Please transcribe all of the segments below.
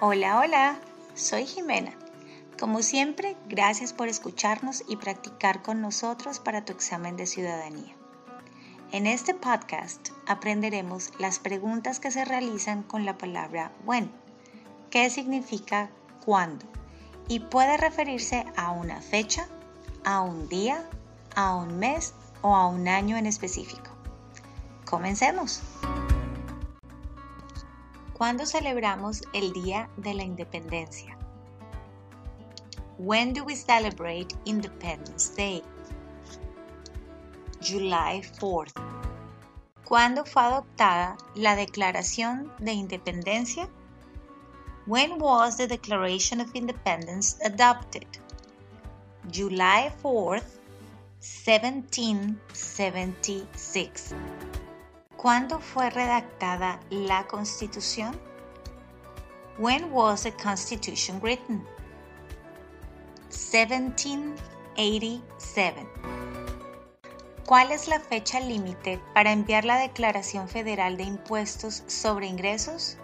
Hola, hola, soy Jimena. Como siempre, gracias por escucharnos y practicar con nosotros para tu examen de ciudadanía. En este podcast aprenderemos las preguntas que se realizan con la palabra when, que significa cuándo, y puede referirse a una fecha, a un día, a un mes o a un año en específico. Comencemos. ¿Cuándo celebramos el Día de la Independencia? When do we celebrate Independence Day? July 4th. ¿Cuándo fue adoptada la Declaración de Independencia? When was the Declaration of Independence adopted? July 4th, 1776. ¿Cuándo fue redactada la Constitución? When was the Constitution written? 1787. ¿Cuál es la fecha límite para enviar la Declaración Federal de Impuestos sobre Ingresos?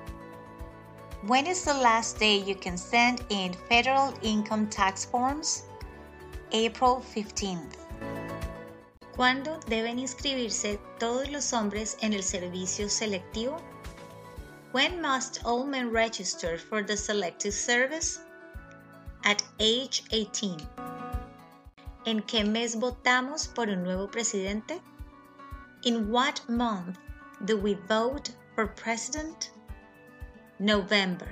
When is the last day you can send in federal income tax forms? April 15th. ¿Cuándo deben inscribirse todos los hombres en el servicio selectivo? When must all men register for the selective service? At age 18. ¿En qué mes votamos por un nuevo presidente? In what month do we vote for president? November.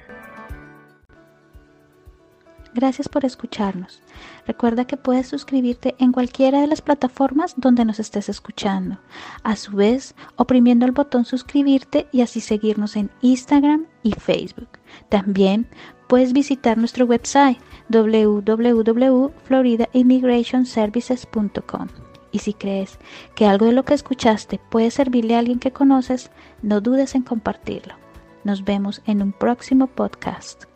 Gracias por escucharnos. Recuerda que puedes suscribirte en cualquiera de las plataformas donde nos estés escuchando. A su vez, oprimiendo el botón suscribirte y así seguirnos en Instagram y Facebook. También puedes visitar nuestro website www.floridaimmigrationservices.com. Y si crees que algo de lo que escuchaste puede servirle a alguien que conoces, no dudes en compartirlo. Nos vemos en un próximo podcast.